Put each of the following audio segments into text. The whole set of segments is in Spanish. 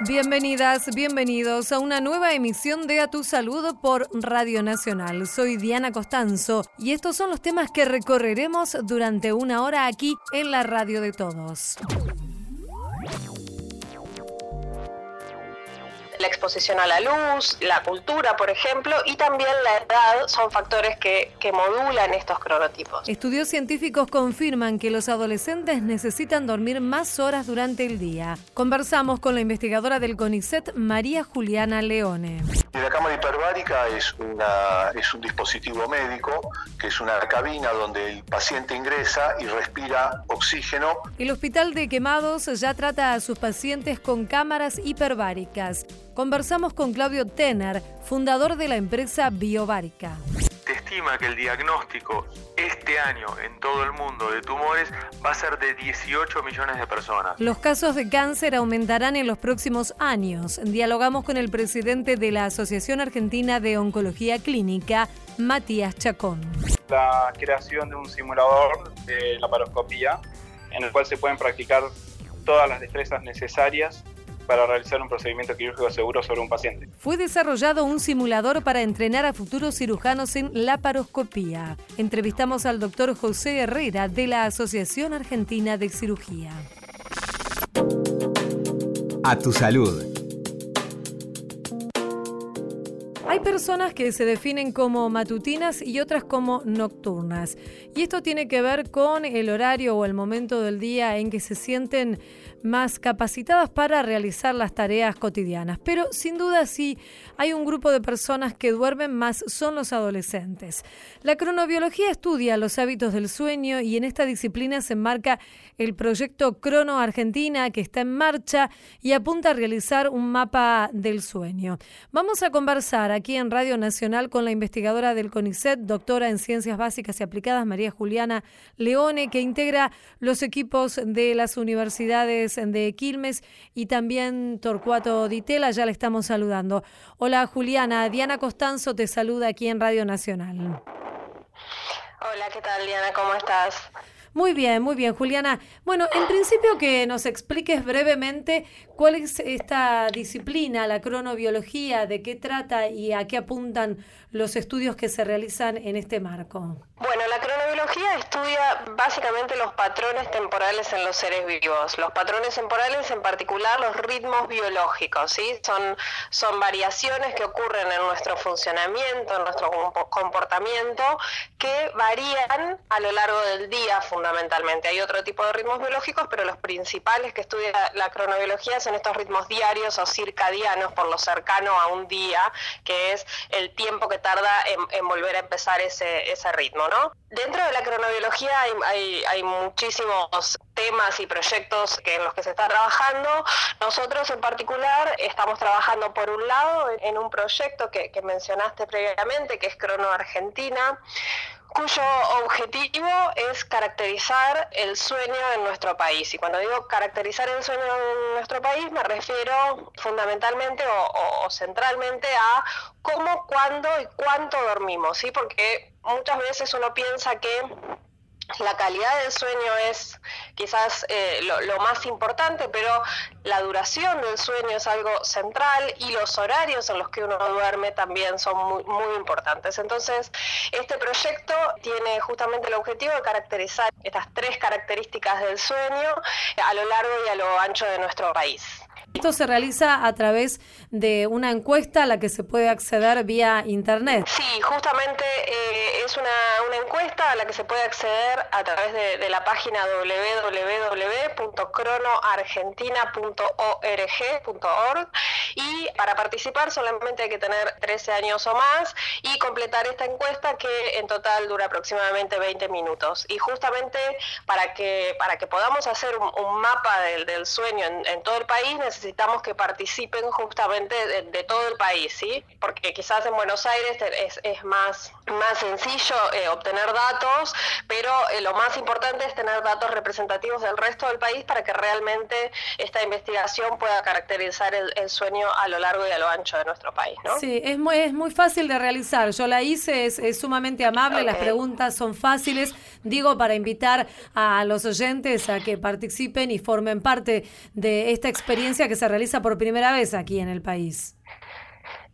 Bienvenidas, bienvenidos a una nueva emisión de A Tu Salud por Radio Nacional. Soy Diana Costanzo y estos son los temas que recorreremos durante una hora aquí en la radio de todos. La exposición a la luz, la cultura, por ejemplo, y también la edad son factores que, que modulan estos cronotipos. Estudios científicos confirman que los adolescentes necesitan dormir más horas durante el día. Conversamos con la investigadora del CONICET, María Juliana Leone. La cámara hiperbárica es, un dispositivo médico, que es una cabina donde el paciente ingresa y respira oxígeno. El Hospital de Quemados ya trata a sus pacientes con cámaras hiperbáricas. Conversamos con Claudio Tenner, fundador de la empresa Biobárica. Se estima que el diagnóstico este año en todo el mundo de tumores va a ser de 18 millones de personas. Los casos de cáncer aumentarán en los próximos años. Dialogamos con el presidente de la Asociación Argentina de Oncología Clínica, Matías Chacón. La creación de un simulador de laparoscopía en el cual se pueden practicar todas las destrezas necesarias para realizar un procedimiento quirúrgico seguro sobre un paciente. Fue desarrollado un simulador para entrenar a futuros cirujanos en laparoscopía. Entrevistamos al doctor José Herrera de la Asociación Argentina de Cirugía. A tu salud. Hay personas que se definen como matutinas y otras como nocturnas. Y esto tiene que ver con el horario o el momento del día en que se sienten más capacitadas para realizar las tareas cotidianas. Pero sin duda sí hay un grupo de personas que duermen más, son los adolescentes. La cronobiología estudia los hábitos del sueño y en esta disciplina se enmarca el proyecto Crono Argentina que está en marcha y apunta a realizar un mapa del sueño. Vamos a conversar aquí en Radio Nacional con la investigadora del CONICET, doctora en Ciencias Básicas y Aplicadas, María Juliana Leone, que integra los equipos de las universidades de Quilmes y también Torcuato Ditela, ya le estamos saludando. Hola Juliana, Diana Costanzo te saluda aquí en Radio Nacional. Hola, ¿qué tal Diana? ¿Cómo estás? Muy bien, muy bien, Juliana. Bueno, en principio que nos expliques brevemente cuál es esta disciplina, la cronobiología, de qué trata y a qué apuntan los estudios que se realizan en este marco. Bueno, la cronobiología estudia básicamente los patrones temporales en los seres vivos. Los patrones temporales, en particular los ritmos biológicos, ¿sí? Son, son variaciones que ocurren en nuestro funcionamiento, en nuestro comportamiento, que varían a lo largo del día fundamentalmente. Hay otro tipo de ritmos biológicos, pero los principales que estudia la cronobiología son estos ritmos diarios o circadianos, por lo cercano a un día, que es el tiempo que tarda en, volver a empezar ese, ese ritmo, ¿no? Dentro de la cronobiología hay, hay, muchísimos temas y proyectos que, en los que se está trabajando. Nosotros en particular estamos trabajando por un lado en un proyecto que, que mencionaste previamente, que es Crono Argentina, cuyo objetivo es caracterizar el sueño en nuestro país. Y cuando digo caracterizar el sueño en nuestro país, me refiero fundamentalmente o, centralmente a cómo, cuándo y cuánto dormimos, ¿sí? Porque muchas veces uno piensa que la calidad del sueño es quizás eh, lo, más importante, pero la duración del sueño es algo central y los horarios en los que uno duerme también son muy, muy importantes. Entonces, este proyecto tiene justamente el objetivo de caracterizar estas tres características del sueño a lo largo y a lo ancho de nuestro país. Esto se realiza a través de una encuesta a la que se puede acceder vía internet. Sí, justamente eh, es una, encuesta a la que se puede acceder a través de, la página www.cronoargentina.org.org y para participar solamente hay que tener 13 años o más y completar esta encuesta que en total dura aproximadamente 20 minutos. Y justamente para que, para que podamos hacer un, mapa del, sueño en, en todo el país necesitamos que participen justamente de, todo el país, ¿sí? Porque quizás en Buenos Aires es, es más, más sencillo eh, obtener datos, pero eh, lo más importante es tener datos representativos del resto del país para que realmente esta investigación pueda caracterizar el, sueño a lo largo y a lo ancho de nuestro país, ¿no? Sí, es muy, es muy fácil de realizar. Yo la hice, es, sumamente amable, las preguntas son fáciles. Digo, para invitar a los oyentes a que participen y formen parte de esta experiencia experiencia se realiza por primera vez aquí en el país.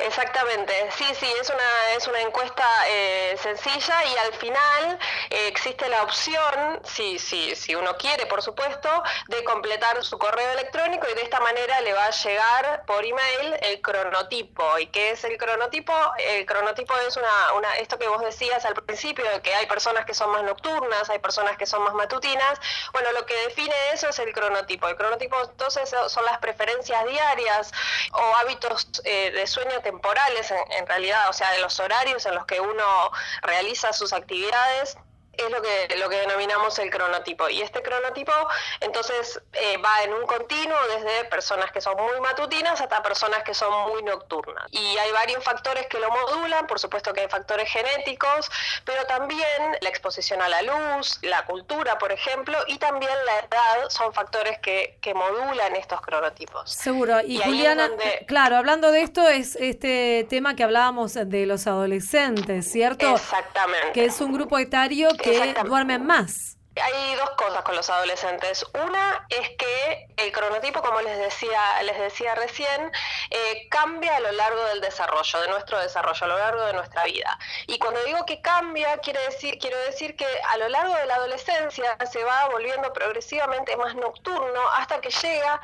Exactamente, sí, sí, es una, es una encuesta eh, sencilla y al final eh, existe la opción, si, si, si uno quiere, por supuesto, de completar su correo electrónico y de esta manera le va a llegar por email el cronotipo. ¿Y qué es el cronotipo? El cronotipo es una, una, esto que vos decías al principio, que hay personas que son más nocturnas, hay personas que son más matutinas. Bueno, lo que define eso es el cronotipo. El cronotipo entonces son las preferencias diarias o hábitos eh, de sueño temporales en, en realidad, o sea, de los horarios en los que uno realiza sus actividades es lo que, lo que denominamos el cronotipo. Y este cronotipo entonces eh, va en un continuo desde personas que son muy matutinas hasta personas que son muy nocturnas. Y hay varios factores que lo modulan, por supuesto que hay factores genéticos, pero también la exposición a la luz, la cultura, por ejemplo, y también la edad son factores que, que modulan estos cronotipos. Seguro. Y, Juliana, claro, hablando de esto, es este tema que hablábamos de los adolescentes, ¿cierto? Exactamente. Que es un grupo etario que duermen más. Hay dos cosas con los adolescentes. Una es que el cronotipo, como les decía, les decía recién, eh, cambia a lo largo del desarrollo, de nuestro desarrollo, a lo largo de nuestra vida. Y cuando digo que cambia, quiere decir, quiero decir que a lo largo de la adolescencia se va volviendo progresivamente más nocturno hasta que llega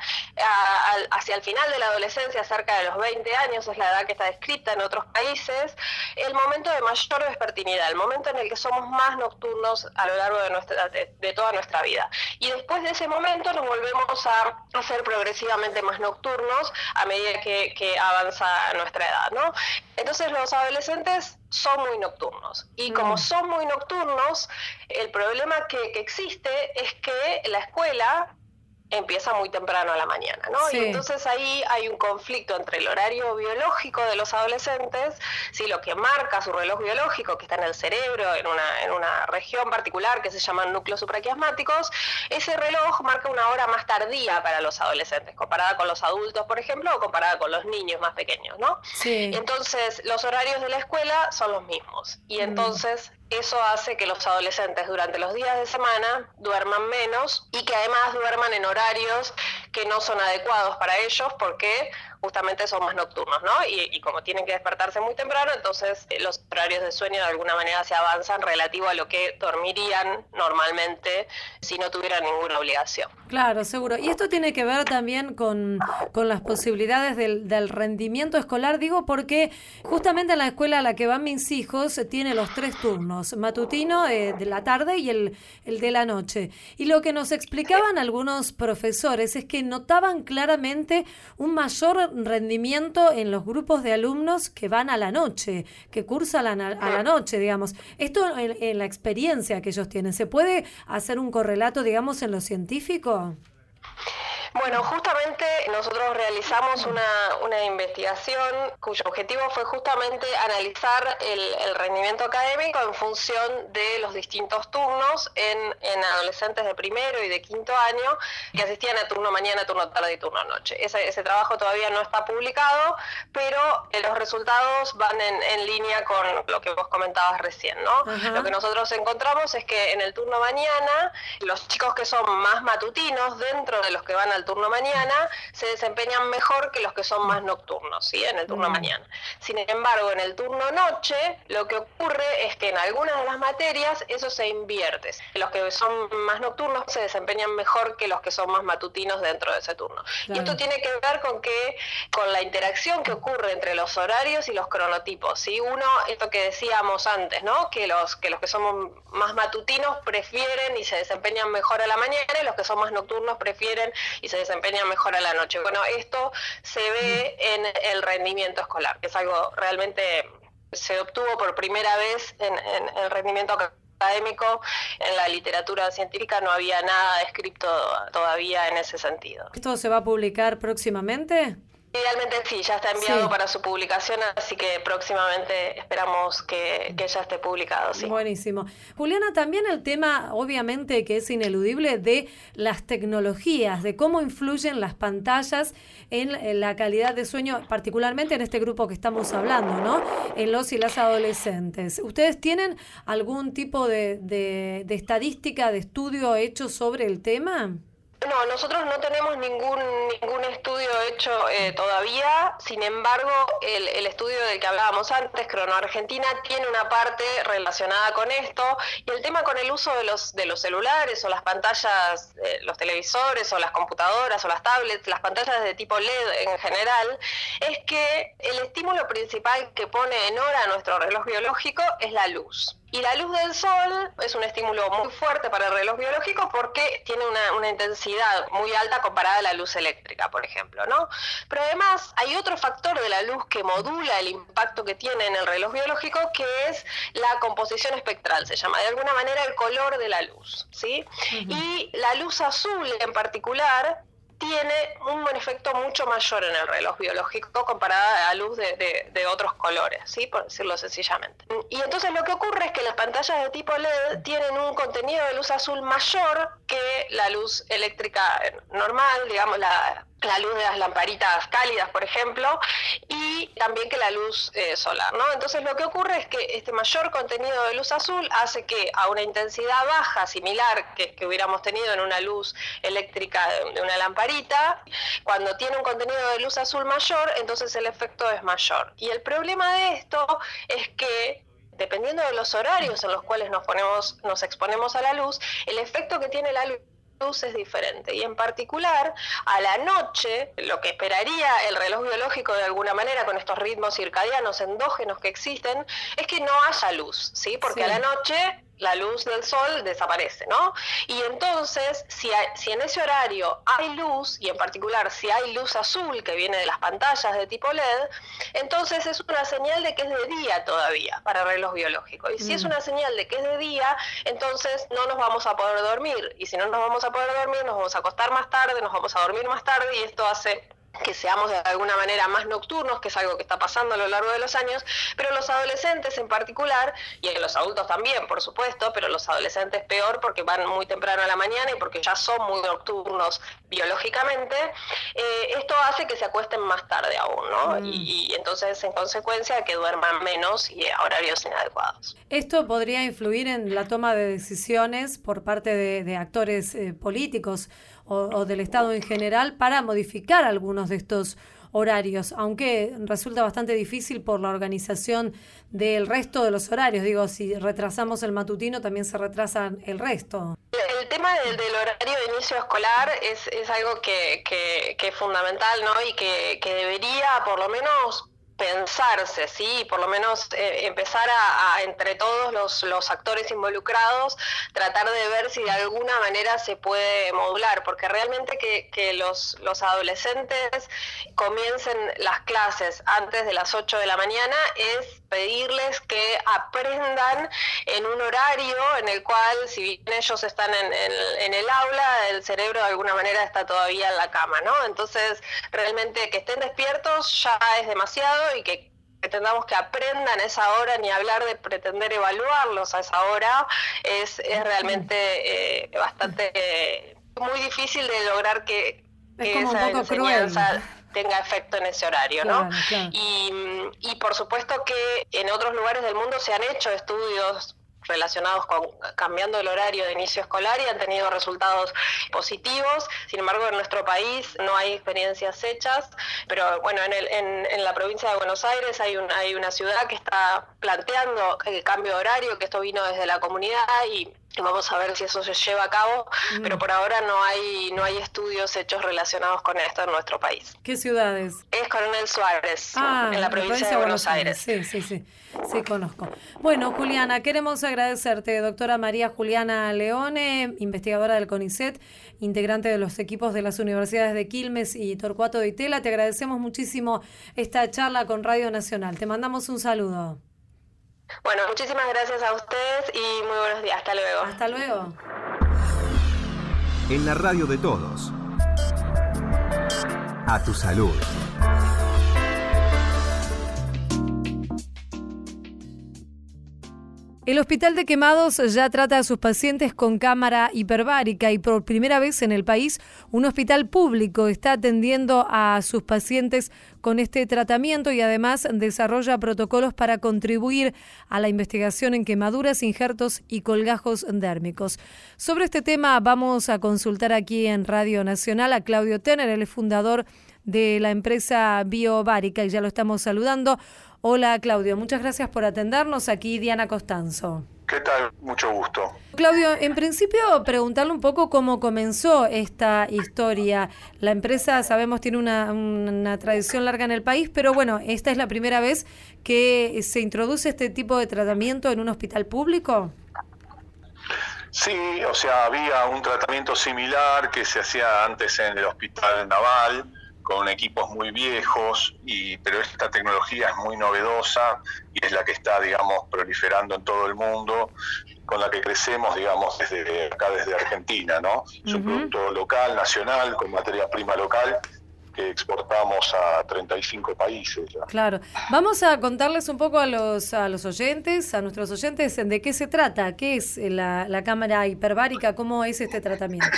hacia el final de la adolescencia, cerca de los 20 años, es la edad que está descrita en otros países, el momento de mayor vespertinidad, el momento en el que somos más nocturnos a lo largo de nuestra de, toda nuestra vida. Y después de ese momento nos volvemos a hacer progresivamente más nocturnos a medida que, avanza nuestra edad, ¿no? Entonces los adolescentes son muy nocturnos. Y como mm. son muy nocturnos, el problema que, que existe es que la escuela empieza muy temprano a la mañana, ¿no? Y entonces ahí hay un conflicto entre el horario biológico de los adolescentes, si lo que marca su reloj biológico, que está en el cerebro, en una, en una región particular que se llaman núcleos supraquiasmáticos, ese reloj marca una hora más tardía para los adolescentes, comparada con los adultos, por ejemplo, o comparada con los niños más pequeños, ¿no? Sí. Entonces, los horarios de la escuela son los mismos. Y mm. Eso hace que los adolescentes durante los días de semana duerman menos y que además duerman en horarios que no son adecuados para ellos porque justamente son más nocturnos, ¿no? Y, como tienen que despertarse muy temprano, entonces eh, los horarios de sueño de alguna manera se avanzan relativo a lo que dormirían normalmente si no tuvieran ninguna obligación. Claro, seguro. Y esto tiene que ver también con, con las posibilidades del, del, rendimiento escolar, digo, porque justamente en la escuela a la que van mis hijos tiene los tres turnos, matutino eh, de la tarde y el, el de la noche. Y lo que nos explicaban algunos profesores es que notaban claramente un mayor rendimiento en los grupos de alumnos que van a la noche, que cursan a la, noche, digamos. Esto en, la experiencia que ellos tienen, ¿se puede hacer un correlato, digamos, en lo científico? Bueno, justamente nosotros realizamos una, una investigación cuyo objetivo fue justamente analizar el, rendimiento académico en función de los distintos turnos en, en, adolescentes de primero y de quinto año que asistían a turno mañana, turno tarde y turno noche. Ese, ese trabajo todavía no está publicado, pero eh, los resultados van en, en, línea con lo que vos comentabas recién, ¿no? Lo que nosotros encontramos es que en el turno mañana, los chicos que son más matutinos dentro de los que van al turno mañana se desempeñan mejor que los que son más nocturnos, ¿sí? En el turno mm. mañana. Sin embargo, en el turno noche, lo que ocurre es que en algunas de las materias eso se invierte. Los que son más nocturnos se desempeñan mejor que los que son más matutinos dentro de ese turno. Y esto tiene que ver con que con la interacción que ocurre entre los horarios y los cronotipos, ¿sí? Uno, esto que decíamos antes, ¿no? Que los que los que somos más matutinos prefieren y se desempeñan mejor a la mañana y los que son más nocturnos prefieren y se desempeña mejor a la noche. Bueno, esto se ve en el rendimiento escolar, que es algo realmente se obtuvo por primera vez en, el rendimiento académico, en la literatura científica no había nada escrito todavía en ese sentido. ¿Esto se va a publicar próximamente? Idealmente sí, ya está enviado para su publicación, así que próximamente esperamos que, ya esté publicado. Sí. Buenísimo. Juliana, también el tema, obviamente, que es ineludible, de las tecnologías, de cómo influyen las pantallas en, la calidad de sueño, particularmente en este grupo que estamos hablando, ¿no? En los y las adolescentes. ¿Ustedes tienen algún tipo de, de estadística, de estudio hecho sobre el tema? No, nosotros no tenemos ningún, ningún estudio hecho eh, todavía, sin embargo, el, el, estudio del que hablábamos antes, Crono Argentina, tiene una parte relacionada con esto y el tema con el uso de los, de los celulares o las pantallas, eh, los televisores o las computadoras o las tablets, las pantallas de tipo LED en general, es que el estímulo principal que pone en hora nuestro reloj biológico es la luz. Y la luz del sol es un estímulo muy fuerte para el reloj biológico porque tiene una, intensidad muy alta comparada a la luz eléctrica, por ejemplo, ¿no? Pero además hay otro factor de la luz que modula el impacto que tiene en el reloj biológico, que es la composición espectral, se llama de alguna manera el color de la luz, ¿sí? Y la luz azul en particular tiene un efecto mucho mayor en el reloj biológico comparada a luz de, otros colores, ¿sí? por decirlo sencillamente. Y entonces lo que ocurre es que las pantallas de tipo LED tienen un contenido de luz azul mayor que la luz eléctrica normal, digamos, la, la luz de las lamparitas cálidas, por ejemplo, y también que la luz eh, solar, ¿no? Entonces lo que ocurre es que este mayor contenido de luz azul hace que a una intensidad baja, similar que, hubiéramos tenido en una luz eléctrica de, una lamparita, cuando tiene un contenido de luz azul mayor, entonces el efecto es mayor. Y el problema de esto es que dependiendo de los horarios en los cuales nos ponemos, nos exponemos a la luz, el efecto que tiene la luz luz es diferente y en particular a la noche lo que esperaría el reloj biológico de alguna manera con estos ritmos circadianos endógenos que existen es que no haya luz, ¿sí? Porque a la noche la luz del sol desaparece, ¿no? Y entonces, si, si en ese horario hay luz, y en particular si hay luz azul que viene de las pantallas de tipo LED, entonces es una señal de que es de día todavía para el reloj biológico. Y si es mm. una señal de que es de día, entonces no nos vamos a poder dormir. Y si no nos vamos a poder dormir, nos vamos a acostar más tarde, nos vamos a dormir más tarde, y esto hace que seamos de alguna manera más nocturnos, que es algo que está pasando a lo largo de los años, pero los adolescentes en particular, y los adultos también, por supuesto, pero los adolescentes peor porque van muy temprano a la mañana y porque ya son muy nocturnos biológicamente, eh, esto hace que se acuesten más tarde aún, ¿no? Mm. Y, entonces, en consecuencia, que duerman menos y a horarios inadecuados. ¿Esto podría influir en la toma de decisiones por parte de, actores eh, políticos o, del Estado en general para modificar algunos de estos horarios, aunque resulta bastante difícil por la organización del resto de los horarios. Digo, si retrasamos el matutino, también se retrasa el resto. El tema del, horario de inicio escolar es, es algo que, que, es fundamental, ¿no? Y que, que debería, por lo menos, pensarse, ¿sí? Por lo menos eh, empezar a, entre todos los, los, actores involucrados, tratar de ver si de alguna manera se puede modular, porque realmente que, que los, los, adolescentes comiencen las clases antes de las 8 de la mañana es pedirles que aprendan en un horario en el cual, si bien ellos están en, en el aula, el cerebro de alguna manera está todavía en la cama, ¿no? Entonces, realmente que estén despiertos ya es demasiado y que pretendamos que aprendan esa hora, ni hablar de pretender evaluarlos a esa hora, es, es realmente eh, bastante muy difícil de lograr que, esa enseñanza tenga efecto en ese horario, ¿no? Y, y por supuesto que en otros lugares del mundo se han hecho estudios relacionados con cambiando el horario de inicio escolar y han tenido resultados positivos. Sin embargo, en nuestro país no hay experiencias hechas, pero bueno, en, el, en, la provincia de Buenos Aires hay, un, hay una ciudad que está planteando el cambio de horario, que esto vino desde la comunidad y Vamos a ver si eso se lleva a cabo, mm. pero por ahora no hay no hay estudios hechos relacionados con esto en nuestro país. ¿Qué ciudades? Es Coronel Suárez, ah, en la provincia, de Buenos, Aires. Sí, sí, sí, sí, conozco. Bueno, Juliana, queremos agradecerte, doctora María Juliana Leone, investigadora del CONICET, integrante de los equipos de las universidades de Quilmes y Torcuato de Itela. Te agradecemos muchísimo esta charla con Radio Nacional. Te mandamos un saludo. Bueno, muchísimas gracias a ustedes y muy buenos días. Hasta luego. Hasta luego. En la radio de todos. A tu salud. El Hospital de Quemados ya trata a sus pacientes con cámara hiperbárica y por primera vez en el país un hospital público está atendiendo a sus pacientes con este tratamiento y además desarrolla protocolos para contribuir a la investigación en quemaduras, injertos y colgajos dérmicos. Sobre este tema vamos a consultar aquí en Radio Nacional a Claudio Tener, el fundador de la empresa Biobárica y ya lo estamos saludando. Hola Claudio, muchas gracias por atendernos. Aquí Diana Costanzo. ¿Qué tal? Mucho gusto. Claudio, en principio preguntarle un poco cómo comenzó esta historia. La empresa, sabemos, tiene una, una, tradición larga en el país, pero bueno, esta es la primera vez que se introduce este tipo de tratamiento en un hospital público. Sí, o sea, había un tratamiento similar que se hacía antes en el hospital naval con equipos muy viejos, y, pero esta tecnología es muy novedosa y es la que está, digamos, proliferando en todo el mundo, con la que crecemos, digamos, desde acá, desde Argentina, ¿no? Es un producto local, nacional, con materia prima local, que exportamos a 35 países. Claro. Vamos a contarles un poco a los, a los oyentes, a nuestros oyentes, de qué se trata, qué es la, la cámara hiperbárica, cómo es este tratamiento.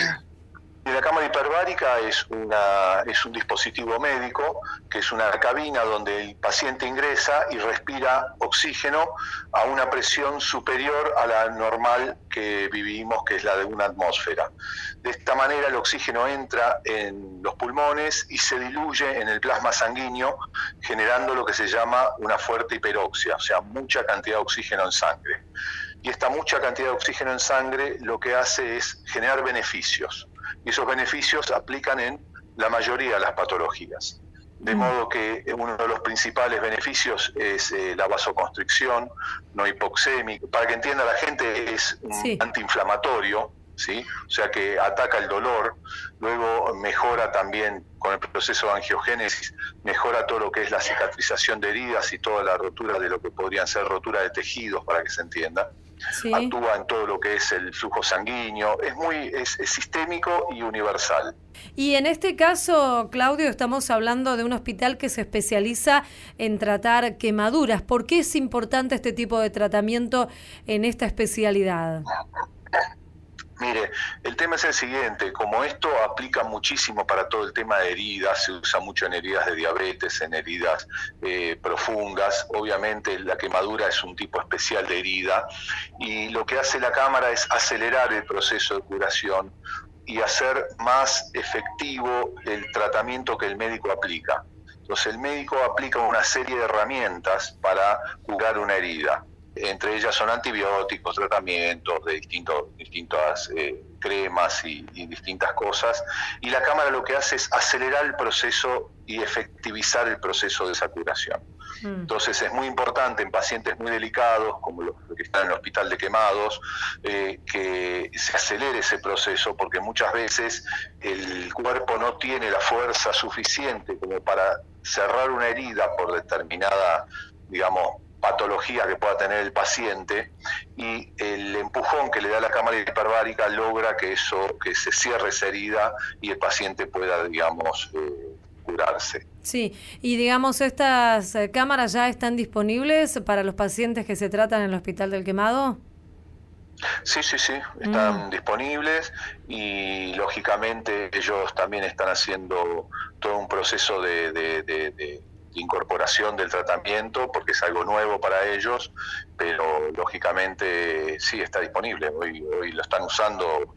La cámara hiperbárica es, un dispositivo médico, que es una cabina donde el paciente ingresa y respira oxígeno a una presión superior a la normal que vivimos, que es la de una atmósfera. De esta manera el oxígeno entra en los pulmones y se diluye en el plasma sanguíneo, generando lo que se llama una fuerte hiperoxia, o sea, mucha cantidad de oxígeno en sangre. Y esta mucha cantidad de oxígeno en sangre lo que hace es generar beneficios y esos beneficios aplican en la mayoría de las patologías. De mm. modo que uno de los principales beneficios es eh, la vasoconstricción no hipoxémica. Para que entienda la gente, es un antiinflamatorio, ¿sí? o sea que ataca el dolor, luego mejora también con el proceso de angiogénesis, mejora todo lo que es la cicatrización de heridas y toda la rotura de lo que podrían ser rotura de tejidos, para que se entienda actúa en todo lo que es el flujo sanguíneo, es muy es, sistémico y universal. Y en este caso, Claudio, estamos hablando de un hospital que se especializa en tratar quemaduras. ¿Por qué es importante este tipo de tratamiento en esta especialidad? Mire, el tema es el siguiente, como esto aplica muchísimo para todo el tema de heridas, se usa mucho en heridas de diabetes, en heridas eh, profundas, obviamente la quemadura es un tipo especial de herida y lo que hace la cámara es acelerar el proceso de curación y hacer más efectivo el tratamiento que el médico aplica. Entonces el médico aplica una serie de herramientas para curar una herida entre ellas son antibióticos, tratamientos de distintos, distintas eh, cremas y, distintas cosas. Y la cámara lo que hace es acelerar el proceso y efectivizar el proceso de esa curación. Mm. Entonces es muy importante en pacientes muy delicados, como los que están en el hospital de quemados, eh, que se acelere ese proceso, porque muchas veces el cuerpo no tiene la fuerza suficiente como para cerrar una herida por determinada, digamos, patología que pueda tener el paciente y el empujón que le da la cámara hiperbárica logra que eso que se cierre esa herida y el paciente pueda digamos eh, curarse. Sí, y digamos estas eh, cámaras ya están disponibles para los pacientes que se tratan en el Hospital del Quemado. Sí, sí, sí, están mm. disponibles y lógicamente ellos también están haciendo todo un proceso de incorporación del tratamiento porque es algo nuevo para ellos, pero lógicamente sí está disponible. Hoy, hoy lo están usando.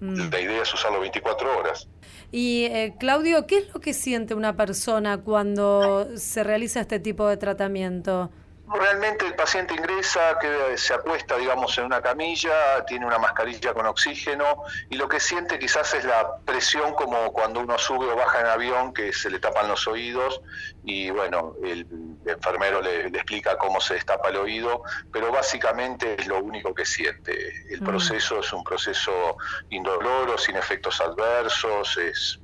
Mm. La idea es usarlo 24 horas. Y eh, Claudio, ¿qué es lo que siente una persona cuando se realiza este tipo de tratamiento? Realmente el paciente ingresa, que se acuesta, digamos, en una camilla, tiene una mascarilla con oxígeno y lo que siente quizás es la presión como cuando uno sube o baja en avión, que se le tapan los oídos y bueno, el, enfermero le, explica cómo se destapa el oído, pero básicamente es lo único que siente. El mm. proceso es un proceso indoloro, sin efectos adversos, es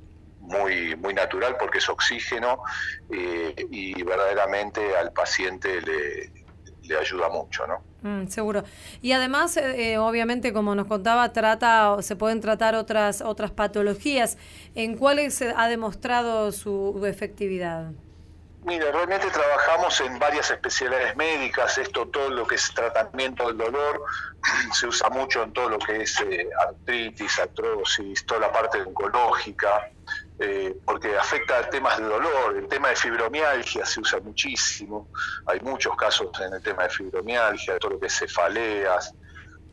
muy, muy natural porque es oxígeno eh, y verdaderamente al paciente le, le ayuda mucho, ¿no? Mm, seguro. Y además, eh, eh, obviamente, como nos contaba, trata, se pueden tratar otras otras patologías. ¿En cuáles ha demostrado su efectividad? Mira, realmente trabajamos en varias especialidades médicas, esto todo lo que es tratamiento del dolor se usa mucho en todo lo que es eh, artritis, artrosis, toda la parte oncológica, eh, porque afecta temas de dolor, el tema de fibromialgia se usa muchísimo, hay muchos casos en el tema de fibromialgia, todo lo que es cefaleas.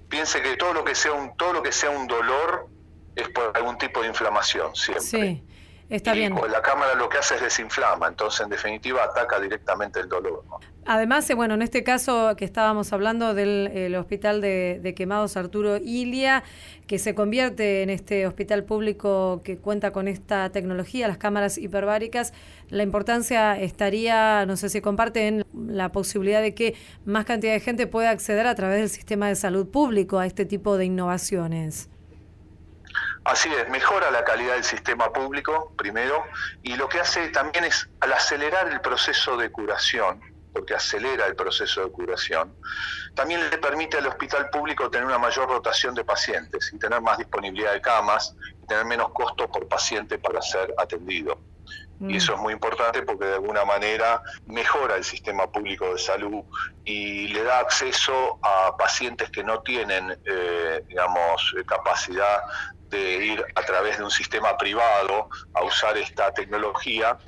Piense que todo lo que sea un, todo lo que sea un dolor es por algún tipo de inflamación siempre. Sí. Está bien. La cámara lo que hace es desinflama, entonces en definitiva ataca directamente el dolor. Además, eh, bueno, en este caso que estábamos hablando del hospital de, quemados Arturo Ilia, que se convierte en este hospital público que cuenta con esta tecnología, las cámaras hiperbáricas, la importancia estaría, no sé si comparten, la posibilidad de que más cantidad de gente pueda acceder a través del sistema de salud público a este tipo de innovaciones. Así es, mejora la calidad del sistema público, primero, y lo que hace también es, al acelerar el proceso de curación, porque acelera el proceso de curación, también le permite al hospital público tener una mayor rotación de pacientes y tener más disponibilidad de camas y tener menos costo por paciente para ser atendido. Y mm. eso es muy importante porque de alguna manera mejora el sistema público de salud y le da acceso a pacientes que no tienen, eh, digamos, capacidad de ir a través de un sistema privado a usar esta tecnología,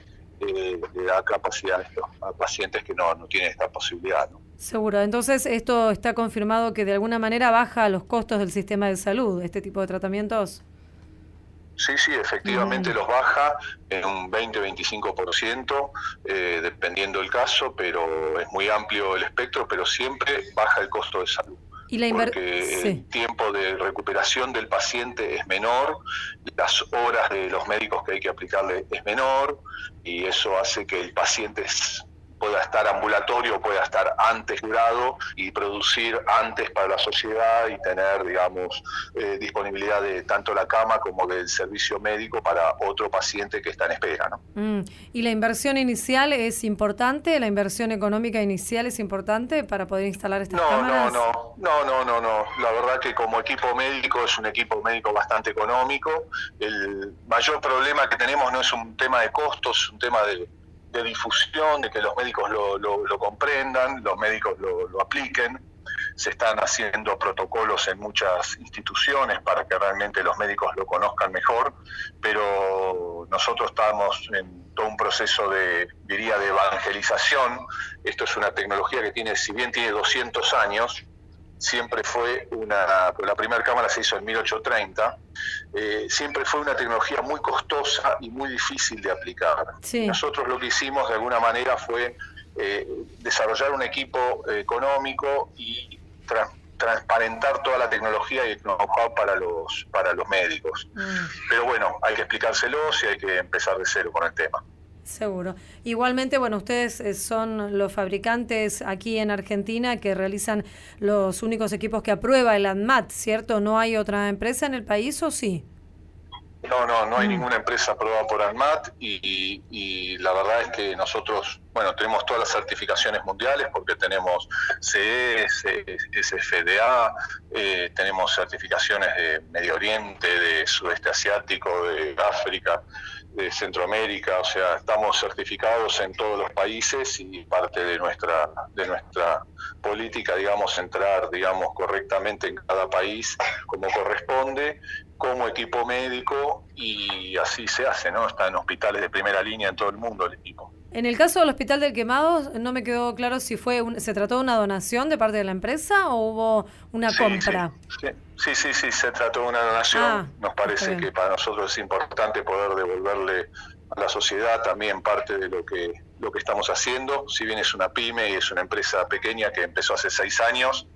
eh, le da capacidad a, estos, pacientes que no, no tienen esta posibilidad. Seguro. Entonces, esto está confirmado que de alguna manera baja los costos del sistema de salud, este tipo de tratamientos. Sí, sí, efectivamente los baja en un 20-25%, eh, dependiendo del caso, pero es muy amplio el espectro, pero siempre baja el costo de salud. ¿Y la porque el tiempo de recuperación del paciente es menor, las horas de los médicos que hay que aplicarle es menor y eso hace que el paciente pueda estar ambulatorio, pueda estar antes curado y producir antes para la sociedad y tener, digamos, eh, disponibilidad de tanto la cama como del servicio médico para otro paciente que está en espera. ¿no? Mm. ¿Y la inversión inicial es importante? ¿La inversión económica inicial es importante para poder instalar estas cámaras? No, no, no, no, no, no. La verdad que como equipo médico es un equipo médico bastante económico. El mayor problema que tenemos no es un tema de costos, es un tema de de difusión, de que los médicos lo, lo, comprendan, los médicos lo, lo, apliquen. Se están haciendo protocolos en muchas instituciones para que realmente los médicos lo conozcan mejor, pero nosotros estamos en todo un proceso de, diría, de evangelización. Esto es una tecnología que tiene, si bien tiene 200 años, siempre fue una, la primera cámara se hizo en 1830, eh, siempre fue una tecnología muy costosa y muy difícil de aplicar. Nosotros lo que hicimos de alguna manera fue eh, desarrollar un equipo económico y transparentar toda la tecnología y el know-how para los, para los médicos. Mm. Pero bueno, hay que explicárselo y hay que empezar de cero con el tema. Seguro. Igualmente, bueno, ustedes eh, son los fabricantes aquí en Argentina que realizan los únicos equipos que aprueba el ANMAT, ¿cierto? ¿No hay otra empresa en el país o sí? No, no, no hay mm. ninguna empresa aprobada por ANMAT y, la verdad es que nosotros, bueno, tenemos todas las certificaciones mundiales porque tenemos CE, SFDA, eh, tenemos certificaciones de Medio Oriente, de Sudeste Asiático, de África de Centroamérica, o sea, estamos certificados en todos los países y parte de nuestra de nuestra política, digamos, entrar, digamos, correctamente en cada país como corresponde, como equipo médico y así se hace, ¿no? Está en hospitales de primera línea en todo el mundo el equipo. En el caso del Hospital del Quemado, no me quedó claro si fue se trató de una donación de parte de la empresa o hubo una compra. Sí, sí, sí, se trató de una donación. Ah, Nos parece que para nosotros es importante poder devolverle a la sociedad también parte de lo que lo que estamos haciendo. Si bien es una pyme y es una empresa pequeña que empezó hace seis años,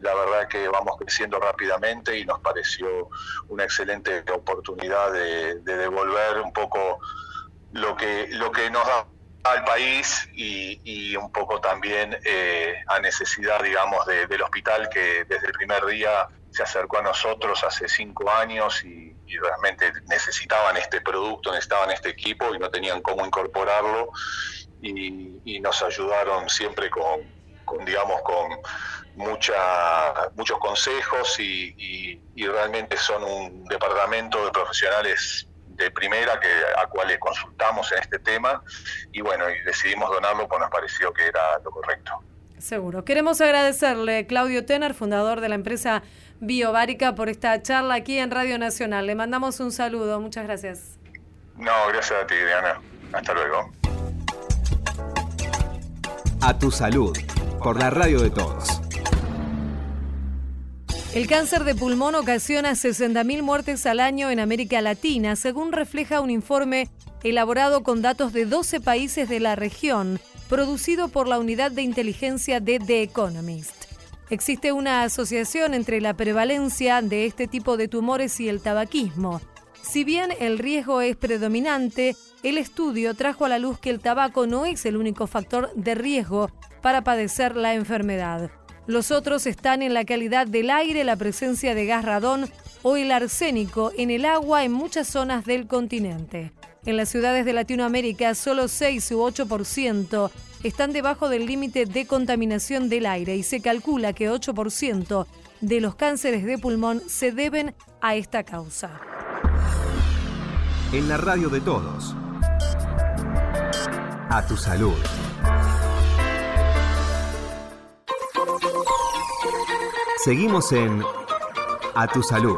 la verdad que vamos creciendo rápidamente y nos pareció una excelente oportunidad de, de devolver un poco lo que lo que nos da al país y, un poco también eh, a necesidad, digamos, del hospital que desde el primer día se acercó a nosotros hace cinco años y, realmente necesitaban este producto, necesitaban este equipo y no tenían cómo incorporarlo. Y, nos ayudaron siempre con, digamos, con mucha, muchos consejos y realmente son un departamento de profesionales de primera que a cuales consultamos en este tema y bueno, y decidimos donarlo pues nos pareció que era lo correcto. Seguro. Queremos agradecerle Claudio Tener, fundador de la empresa Biobárica, por esta charla aquí en Radio Nacional. Le mandamos un saludo. Muchas gracias. No, gracias a ti, Diana. Hasta luego. A tu salud, por la radio de todos. El cáncer de pulmón ocasiona 60.000 muertes al año en América Latina, según refleja un informe elaborado con datos de 12 países de la región, producido por la unidad de inteligencia de The Economist. Existe una asociación entre la prevalencia de este tipo de tumores y el tabaquismo. Si bien el riesgo es predominante, el estudio trajo a la luz que el tabaco no es el único factor de riesgo para padecer la enfermedad. Los otros están en la calidad del aire, la presencia de gas radón o el arsénico en el agua en muchas zonas del continente. En las ciudades de Latinoamérica, solo 6 u 8% están debajo del límite de contaminación del aire y se calcula que 8% de los cánceres de pulmón se deben a esta causa. En la radio de todos. A tu salud. Seguimos en A tu salud.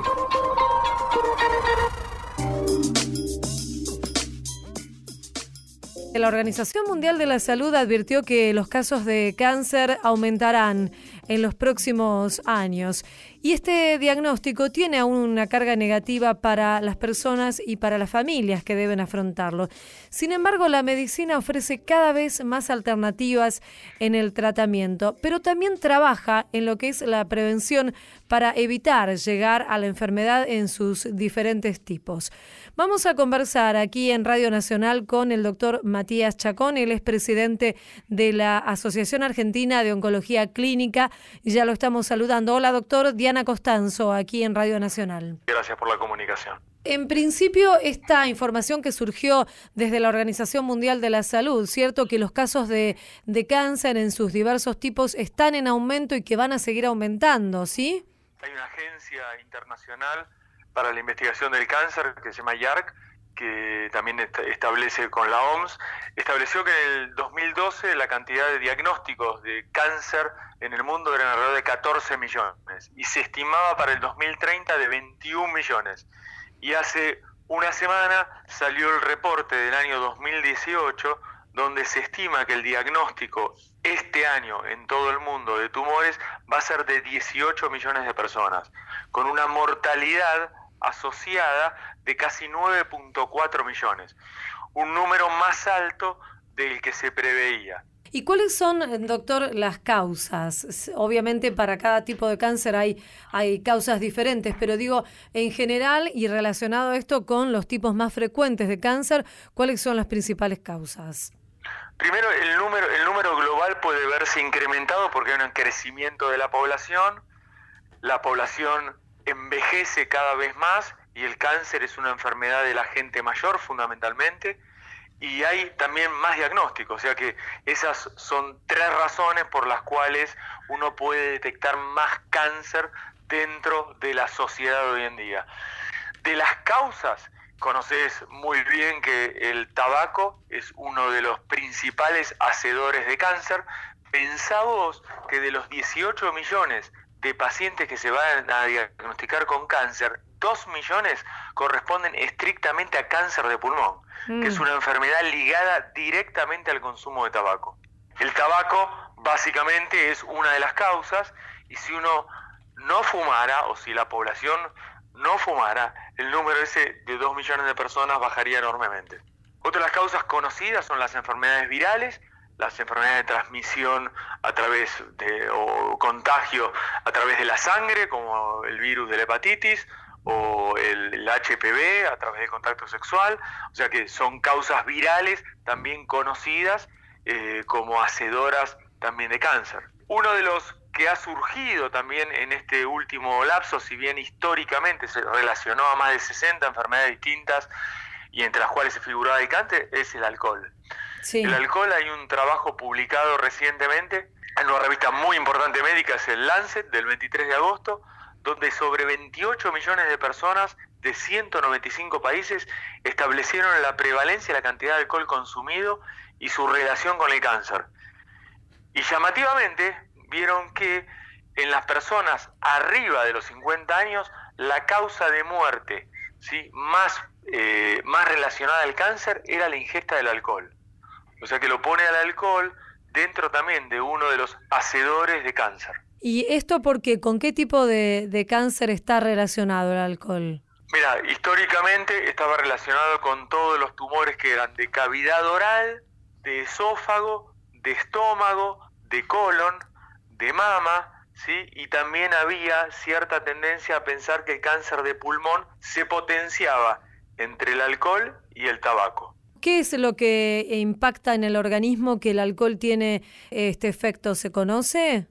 La Organización Mundial de la Salud advirtió que los casos de cáncer aumentarán en los próximos años. Y este diagnóstico tiene aún una carga negativa para las personas y para las familias que deben afrontarlo. Sin embargo, la medicina ofrece cada vez más alternativas en el tratamiento, pero también trabaja en lo que es la prevención para evitar llegar a la enfermedad en sus diferentes tipos. Vamos a conversar aquí en Radio Nacional con el doctor Matías Chacón, él es presidente de la Asociación Argentina de Oncología Clínica ya lo estamos saludando. Hola doctor, Diana Costanzo, aquí en Radio Nacional. Gracias por la comunicación. En principio, esta información que surgió desde la Organización Mundial de la Salud, ¿cierto? Que los casos de, de cáncer en sus diversos tipos están en aumento y que van a seguir aumentando, ¿sí? Hay una agencia internacional para la investigación del cáncer que se llama YARC, que también establece con la OMS, estableció que en el 2012 la cantidad de diagnósticos de cáncer en el mundo eran alrededor de 14 millones y se estimaba para el 2030 de 21 millones. Y hace una semana salió el reporte del año 2018 donde se estima que el diagnóstico este año en todo el mundo de tumores va a ser de 18 millones de personas, con una mortalidad asociada de casi 9.4 millones, un número más alto del que se preveía. ¿Y cuáles son, doctor, las causas? Obviamente para cada tipo de cáncer hay, hay causas diferentes, pero digo, en general y relacionado esto con los tipos más frecuentes de cáncer, ¿cuáles son las principales causas? Primero, el número, el número global puede verse incrementado porque hay un crecimiento de la población, la población envejece cada vez más y el cáncer es una enfermedad de la gente mayor fundamentalmente y hay también más diagnósticos, o sea que esas son tres razones por las cuales uno puede detectar más cáncer dentro de la sociedad de hoy en día. De las causas, conoces muy bien que el tabaco es uno de los principales hacedores de cáncer. Pensá vos que de los 18 millones de pacientes que se van a diagnosticar con cáncer, 2 millones corresponden estrictamente a cáncer de pulmón, que es mm. una enfermedad ligada directamente al consumo de tabaco. El tabaco básicamente es una de las causas y si uno no fumara o si la población no fumara, el número ese de 2 millones de personas bajaría enormemente. Otras las causas conocidas son las enfermedades virales, las enfermedades de transmisión a través de, o contagio a través de la sangre, como el virus de la hepatitis, o el, HPV a través del contacto sexual, o sea que son causas virales también conocidas eh, como hacedoras también de cáncer. Uno de los que ha surgido también en este último lapso, si bien históricamente se relacionó a más de 60 enfermedades distintas y entre las cuales se figuraba el es el alcohol. El alcohol hay un trabajo publicado recientemente en una revista muy importante médica, es el Lancet, del 23 de agosto, donde sobre 28 millones de personas de 195 países establecieron la prevalencia, la cantidad de alcohol consumido y su relación con el cáncer. Y llamativamente vieron que en las personas arriba de los 50 años la causa de muerte más, eh, más relacionada al cáncer era la ingesta del alcohol. O sea que lo pone al alcohol dentro también de uno de los hacedores de cáncer. ¿Y esto porque con qué tipo de, de cáncer está relacionado el alcohol? Mira, históricamente estaba relacionado con todos los tumores que eran de cavidad oral, de esófago, de estómago, de colon, de mama, ¿sí? Y también había cierta tendencia a pensar que el cáncer de pulmón se potenciaba entre el alcohol y el tabaco. ¿Qué es lo que impacta en el organismo que el alcohol tiene este efecto? ¿Se conoce?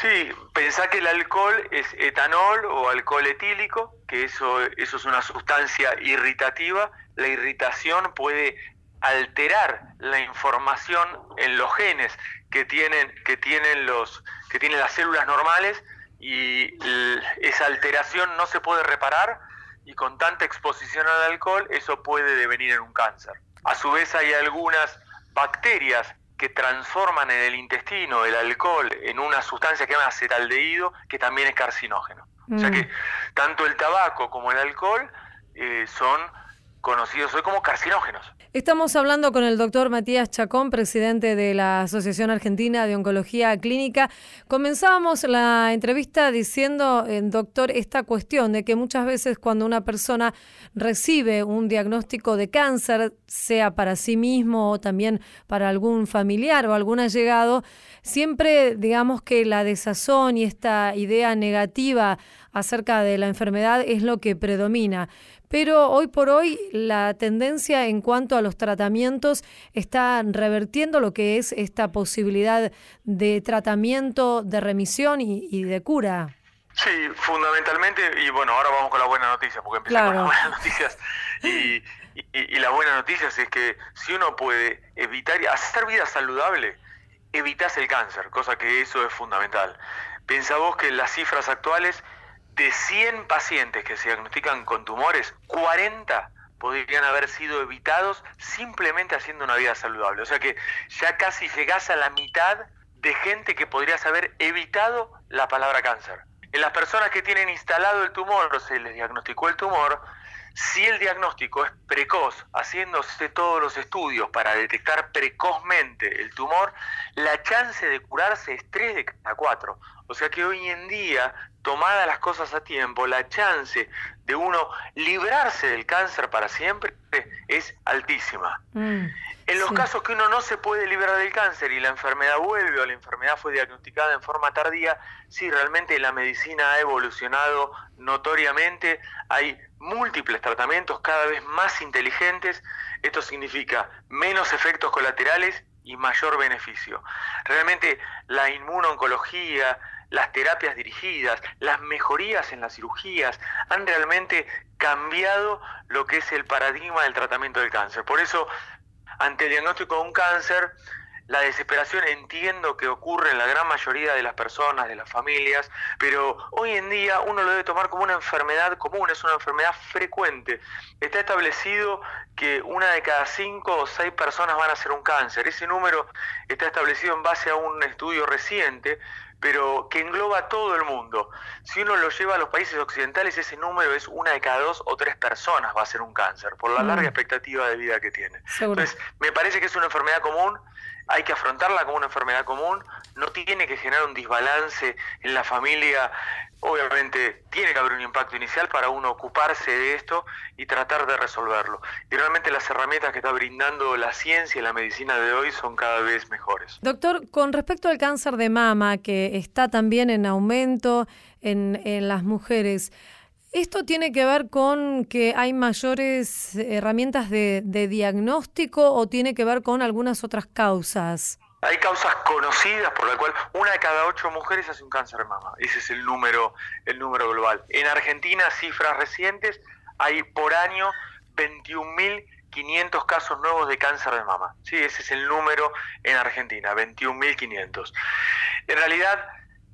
Sí, pensá que el alcohol es etanol o alcohol etílico, que eso, eso es una sustancia irritativa. La irritación puede alterar la información en los genes que tienen, que tienen, los, que tienen las células normales y esa alteración no se puede reparar y con tanta exposición al alcohol eso puede devenir en un cáncer. A su vez hay algunas bacterias que transforman en el intestino el alcohol en una sustancia que se llama acetaldehído, que también es carcinógeno. O sea mm. que tanto el tabaco como el alcohol eh, son conocidos hoy como carcinógenos. Estamos hablando con el doctor Matías Chacón, presidente de la Asociación Argentina de Oncología Clínica. Comenzábamos la entrevista diciendo, eh, doctor, esta cuestión de que muchas veces cuando una persona recibe un diagnóstico de cáncer, sea para sí mismo o también para algún familiar o algún allegado, siempre digamos que la desazón y esta idea negativa acerca de la enfermedad es lo que predomina. Pero hoy por hoy la tendencia en cuanto a los tratamientos está revertiendo lo que es esta posibilidad de tratamiento, de remisión y, de cura. Sí, fundamentalmente, y bueno, ahora vamos con la buena noticia, porque empecé con las buenas noticias. Y, y, la buena noticia es que si uno puede evitar, hacer vida saludable, evitas el cáncer, cosa que eso es fundamental. Pensa vos que las cifras actuales de 100 pacientes que se diagnostican con tumores, 40 podrían haber sido evitados simplemente haciendo una vida saludable. O sea que ya casi llegás a la mitad de gente que podrías haber evitado la palabra cáncer. En las personas que tienen instalado el tumor o se les diagnosticó el tumor, si el diagnóstico es precoz, haciéndose todos los estudios para detectar precozmente el tumor, la chance de curarse es 3 de cada 4. O sea que hoy en día, tomadas las cosas a tiempo, la chance de uno librarse del cáncer para siempre es altísima. Mm, en los casos que uno no se puede librar del cáncer y la enfermedad vuelve o la enfermedad fue diagnosticada en forma tardía, sí, realmente la medicina ha evolucionado notoriamente, hay múltiples tratamientos cada vez más inteligentes, esto significa menos efectos colaterales y mayor beneficio. Realmente la inmunoncología, las terapias dirigidas, las mejorías en las cirugías han realmente cambiado lo que es el paradigma del tratamiento del cáncer. Por eso, ante el diagnóstico de un cáncer, la desesperación entiendo que ocurre en la gran mayoría de las personas, de las familias, pero hoy en día uno lo debe tomar como una enfermedad común, es una enfermedad frecuente. Está establecido que una de cada cinco o seis personas van a ser un cáncer. Ese número está establecido en base a un estudio reciente, pero que engloba a todo el mundo. Si uno lo lleva a los países occidentales, ese número es una de cada dos o tres personas va a ser un cáncer, por la mm. larga expectativa de vida que tiene. Entonces, me parece que es una enfermedad común, hay que afrontarla como una enfermedad común, no tiene que generar un desbalance en la familia, obviamente tiene que haber un impacto inicial para uno ocuparse de esto y tratar de resolverlo. Y realmente las herramientas que está brindando la ciencia y la medicina de hoy son cada vez mejores. Doctor, con respecto al cáncer de mama, que está también en aumento en, en las mujeres, ¿Esto tiene que ver con que hay mayores herramientas de, diagnóstico o tiene que ver con algunas otras causas? Hay causas conocidas por la cual una de cada ocho mujeres hace un cáncer de mama. Ese es el número, el número global. En Argentina, cifras recientes, hay por año 21.500 casos nuevos de cáncer de mama. Sí, ese es el número en Argentina, 21.500. En realidad,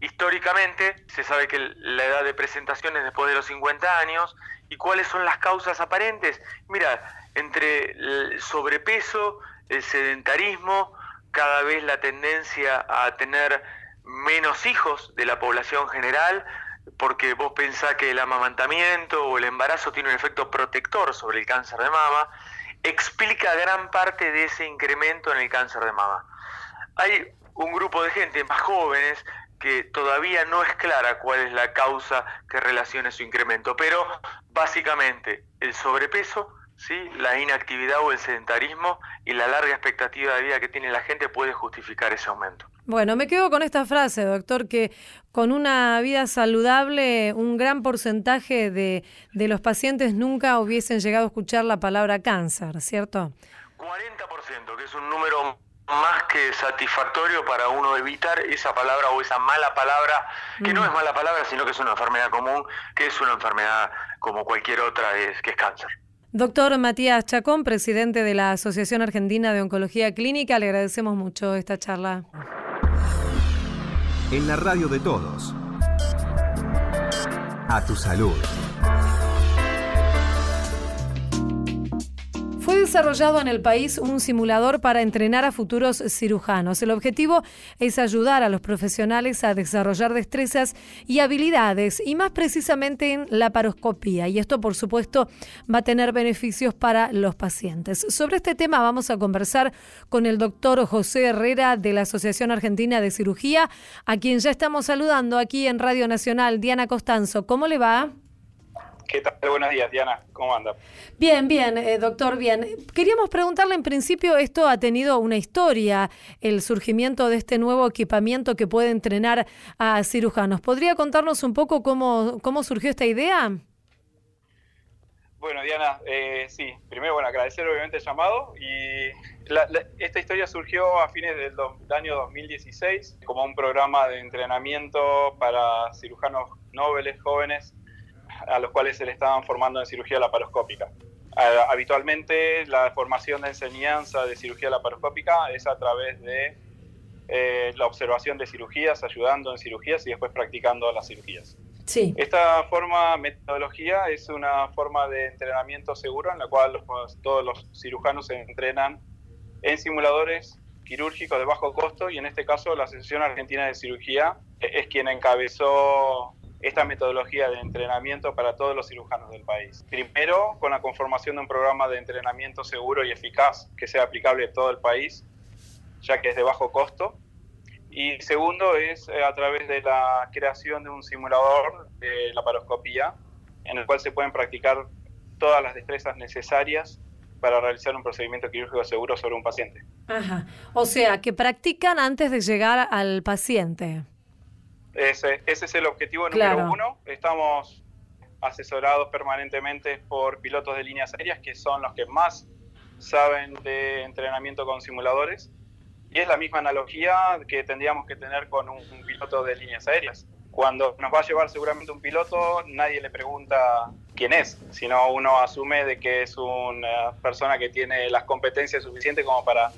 Históricamente se sabe que la edad de presentación es después de los 50 años. ¿Y cuáles son las causas aparentes? Mira, entre el sobrepeso, el sedentarismo, cada vez la tendencia a tener menos hijos de la población general, porque vos pensás que el amamantamiento o el embarazo tiene un efecto protector sobre el cáncer de mama, explica gran parte de ese incremento en el cáncer de mama. Hay un grupo de gente más jóvenes que todavía no es clara cuál es la causa que relaciona su incremento, pero básicamente el sobrepeso, ¿sí? la inactividad o el sedentarismo y la larga expectativa de vida que tiene la gente puede justificar ese aumento. Bueno, me quedo con esta frase, doctor, que con una vida saludable un gran porcentaje de, de los pacientes nunca hubiesen llegado a escuchar la palabra cáncer, ¿cierto? 40%, que es un número más que satisfactorio para uno evitar esa palabra o esa mala palabra, que no mm. es mala palabra, sino que es una enfermedad común, que es una enfermedad como cualquier otra, es, que es cáncer. Doctor Matías Chacón, presidente de la Asociación Argentina de Oncología Clínica, le agradecemos mucho esta charla. En la radio de todos. A tu salud. Fue desarrollado en el país un simulador para entrenar a futuros cirujanos. El objetivo es ayudar a los profesionales a desarrollar destrezas y habilidades, y más precisamente en la paroscopía. Y esto, por supuesto, va a tener beneficios para los pacientes. Sobre este tema vamos a conversar con el doctor José Herrera de la Asociación Argentina de Cirugía, a quien ya estamos saludando aquí en Radio Nacional. Diana Costanzo, ¿cómo le va? ¿Qué tal? Buenos días, Diana. ¿Cómo anda? Bien, bien, eh, doctor, bien. Queríamos preguntarle, en principio, esto ha tenido una historia, el surgimiento de este nuevo equipamiento que puede entrenar a cirujanos. ¿Podría contarnos un poco cómo, cómo surgió esta idea? Bueno, Diana, eh, sí, primero, bueno, agradecer obviamente el llamado y esta historia surgió a fines del, del, año 2016 como un programa de entrenamiento para cirujanos nobles, jóvenes, a los cuales se le estaban formando en cirugía laparoscópica. habitualmente la formación de enseñanza de cirugía laparoscópica es a través de eh, la observación de cirugías, ayudando en cirugías y después practicando las cirugías. Sí. Esta forma, metodología, es una forma de entrenamiento seguro en la cual todos los cirujanos se entrenan en simuladores quirúrgicos de bajo costo y en este caso la Asociación Argentina de Cirugía es quien encabezó esta metodología de entrenamiento para todos los cirujanos del país. Primero, con la conformación de un programa de entrenamiento seguro y eficaz que sea aplicable a todo el país, ya que es de bajo costo. Y segundo, es eh, a través de la creación de un simulador de la paroscopía, en el cual se pueden practicar todas las destrezas necesarias para realizar un procedimiento quirúrgico seguro sobre un paciente. Ajá. O sea, que practican antes de llegar al paciente. Ese, ese es el objetivo número uno. Estamos asesorados permanentemente por pilotos de líneas aéreas que son los que más saben de entrenamiento con simuladores. Y es la misma analogía que tendríamos que tener con un, piloto de líneas aéreas. Cuando nos va a llevar seguramente un piloto, nadie le pregunta quién es, sino uno asume de que es una persona que tiene las competencias suficientes como para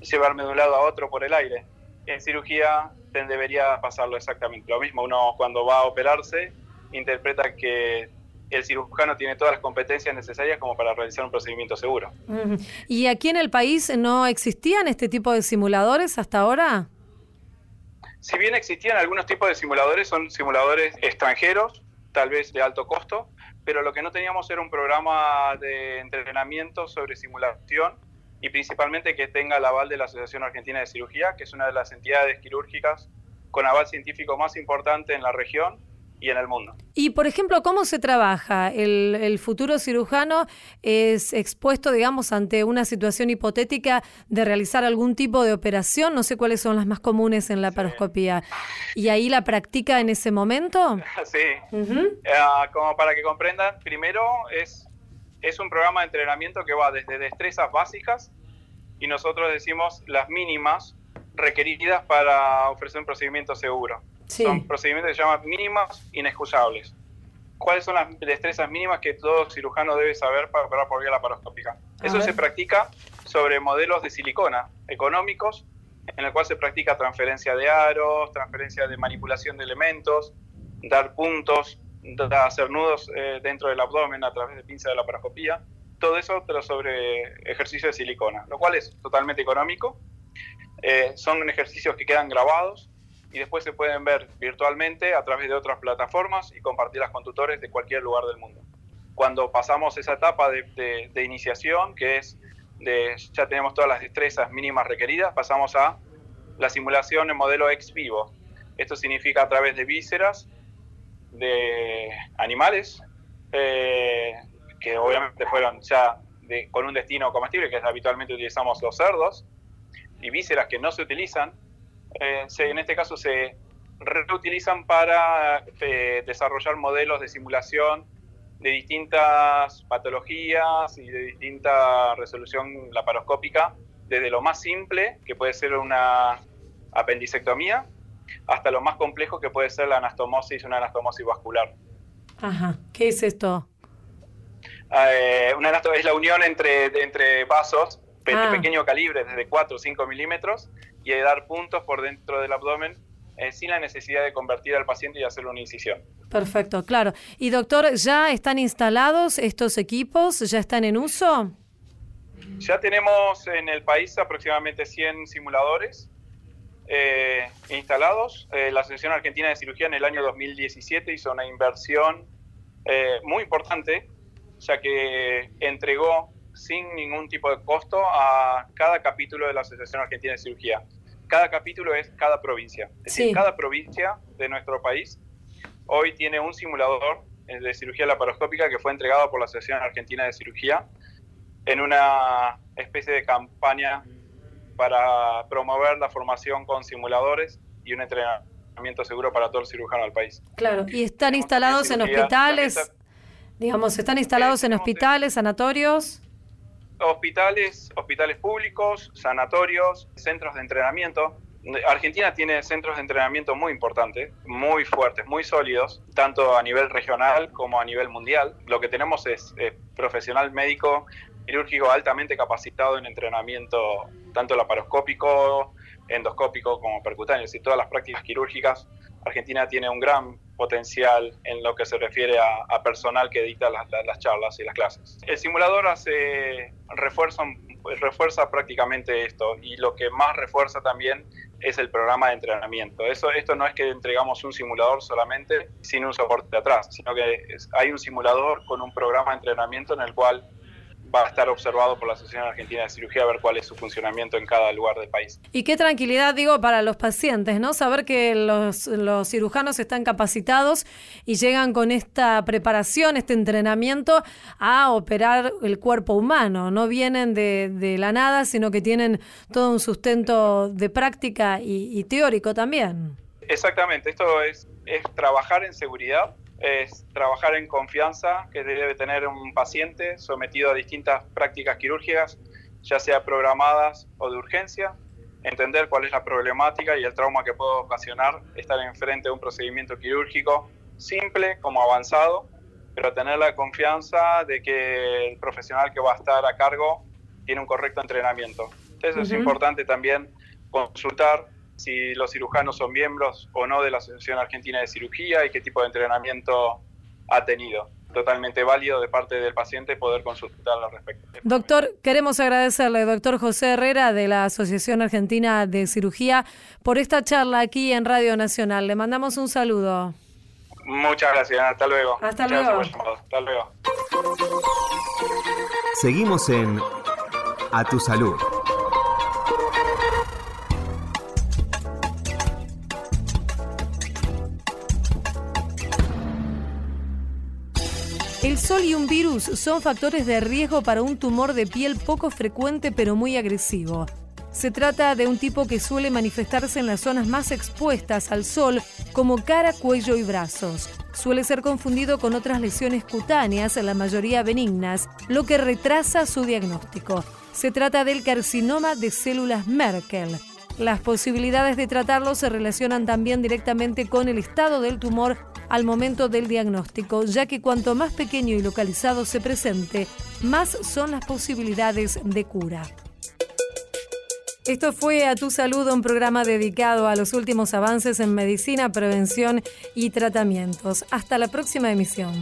llevarme de un lado a otro por el aire. En cirugía debería pasarlo exactamente lo mismo. Uno cuando va a operarse interpreta que el cirujano tiene todas las competencias necesarias como para realizar un procedimiento seguro. ¿Y aquí en el país no existían este tipo de simuladores hasta ahora? Si bien existían algunos tipos de simuladores, son simuladores extranjeros, tal vez de alto costo, pero lo que no teníamos era un programa de entrenamiento sobre simulación y principalmente que tenga el aval de la Asociación Argentina de Cirugía, que es una de las entidades quirúrgicas con aval científico más importante en la región y en el mundo. Y, por ejemplo, ¿cómo se trabaja? El, futuro cirujano es expuesto, digamos, ante una situación hipotética de realizar algún tipo de operación, no sé cuáles son las más comunes en la paroscopía, ¿y ahí la practica en ese momento? Sí, ah, como para que comprendan, primero es es un programa de entrenamiento que va desde destrezas básicas y nosotros decimos las mínimas requeridas para ofrecer un procedimiento seguro. Son procedimientos que se llaman mínimas inexcusables. ¿Cuáles son las destrezas mínimas que todo cirujano debe saber para operar por vía laparoscópica? Eso se practica sobre modelos de silicona económicos en el cual se practica transferencia de aros, transferencia de manipulación de elementos, dar puntos, hacer nudos eh, dentro del abdomen a través de pinza de la paroscopía, todo eso pero sobre ejercicio de silicona, lo cual es totalmente económico. Eh, son ejercicios que quedan grabados y después se pueden ver virtualmente a través de otras plataformas y compartirlas con tutores de cualquier lugar del mundo. Cuando pasamos esa etapa de, de iniciación, que es de ya tenemos todas las destrezas mínimas requeridas, pasamos a la simulación en modelo ex vivo. Esto significa a través de vísceras de animales, eh, que obviamente fueron ya con un destino comestible, que habitualmente utilizamos los cerdos, y vísceras que no se utilizan, eh, en este caso se reutilizan para eh, desarrollar modelos de simulación de distintas patologías y de distinta resolución laparoscópica, desde lo más simple, que puede ser una apendicectomía, hasta lo más complejo que puede ser la anastomosis, una anastomosis vascular. Ajá, ¿qué es esto? Eh, una es la unión entre, entre vasos de ah. pequeño calibre, desde 4 o 5 milímetros, y dar puntos por dentro del abdomen eh, sin la necesidad de convertir al paciente y hacer una incisión. Perfecto, claro. Y doctor, ¿ya están instalados estos equipos? ¿Ya están en uso? Ya tenemos en el país aproximadamente 100 simuladores eh, instalados. Eh, la Asociación Argentina de Cirugía en el año 2017 hizo una inversión eh, muy importante, ya que entregó sin ningún tipo de costo a cada capítulo de la Asociación Argentina de Cirugía. Cada capítulo es cada provincia. Es decir, cada provincia de nuestro país hoy tiene un simulador de cirugía laparoscópica que fue entregado por la Asociación Argentina de Cirugía en una especie de campaña para promover la formación con simuladores y un entrenamiento seguro para todo el cirujano del país. Claro, y están instalados en hospitales, digamos, están instalados en hospitales, sanatorios. Hospitales, hospitales públicos, sanatorios, centros de entrenamiento. Argentina tiene centros de entrenamiento muy importantes, muy fuertes, muy sólidos, tanto a nivel regional como a nivel mundial. Lo que tenemos es profesional médico quirúrgico altamente capacitado en entrenamiento tanto laparoscópico, endoscópico como percutáneo, y todas las prácticas quirúrgicas. Argentina tiene un gran potencial en lo que se refiere a, personal que edita las, charlas y las clases. El simulador hace refuerza, refuerza prácticamente esto y lo que más refuerza también es el programa de entrenamiento. Eso, esto no es que entregamos un simulador solamente sin un soporte atrás, sino que hay un simulador con un programa de entrenamiento en el cual va a estar observado por la Asociación Argentina de Cirugía a ver cuál es su funcionamiento en cada lugar del país. Y qué tranquilidad, digo, para los pacientes, ¿no? Saber que los, los cirujanos están capacitados y llegan con esta preparación, este entrenamiento a operar el cuerpo humano. No vienen de, de la nada, sino que tienen todo un sustento de práctica y, y teórico también. Exactamente, esto es, es trabajar en seguridad es trabajar en confianza que debe tener un paciente sometido a distintas prácticas quirúrgicas, ya sea programadas o de urgencia, entender cuál es la problemática y el trauma que puede ocasionar estar enfrente de un procedimiento quirúrgico simple como avanzado, pero tener la confianza de que el profesional que va a estar a cargo tiene un correcto entrenamiento. Entonces es importante también consultar si los cirujanos son miembros o no de la Asociación Argentina de Cirugía y qué tipo de entrenamiento ha tenido. Totalmente válido de parte del paciente poder consultar al respecto. Doctor, queremos agradecerle, doctor José Herrera de la Asociación Argentina de Cirugía, por esta charla aquí en Radio Nacional. Le mandamos un saludo. Muchas gracias, hasta luego. Hasta luego. Hasta luego. Seguimos en A Tu Salud. El sol y un virus son factores de riesgo para un tumor de piel poco frecuente pero muy agresivo. Se trata de un tipo que suele manifestarse en las zonas más expuestas al sol, como cara, cuello y brazos. Suele ser confundido con otras lesiones cutáneas, la mayoría benignas, lo que retrasa su diagnóstico. Se trata del carcinoma de células Merkel. Las posibilidades de tratarlo se relacionan también directamente con el estado del tumor al momento del diagnóstico, ya que cuanto más pequeño y localizado se presente, más son las posibilidades de cura. Esto fue A Tu Salud, un programa dedicado a los últimos avances en medicina, prevención y tratamientos. Hasta la próxima emisión.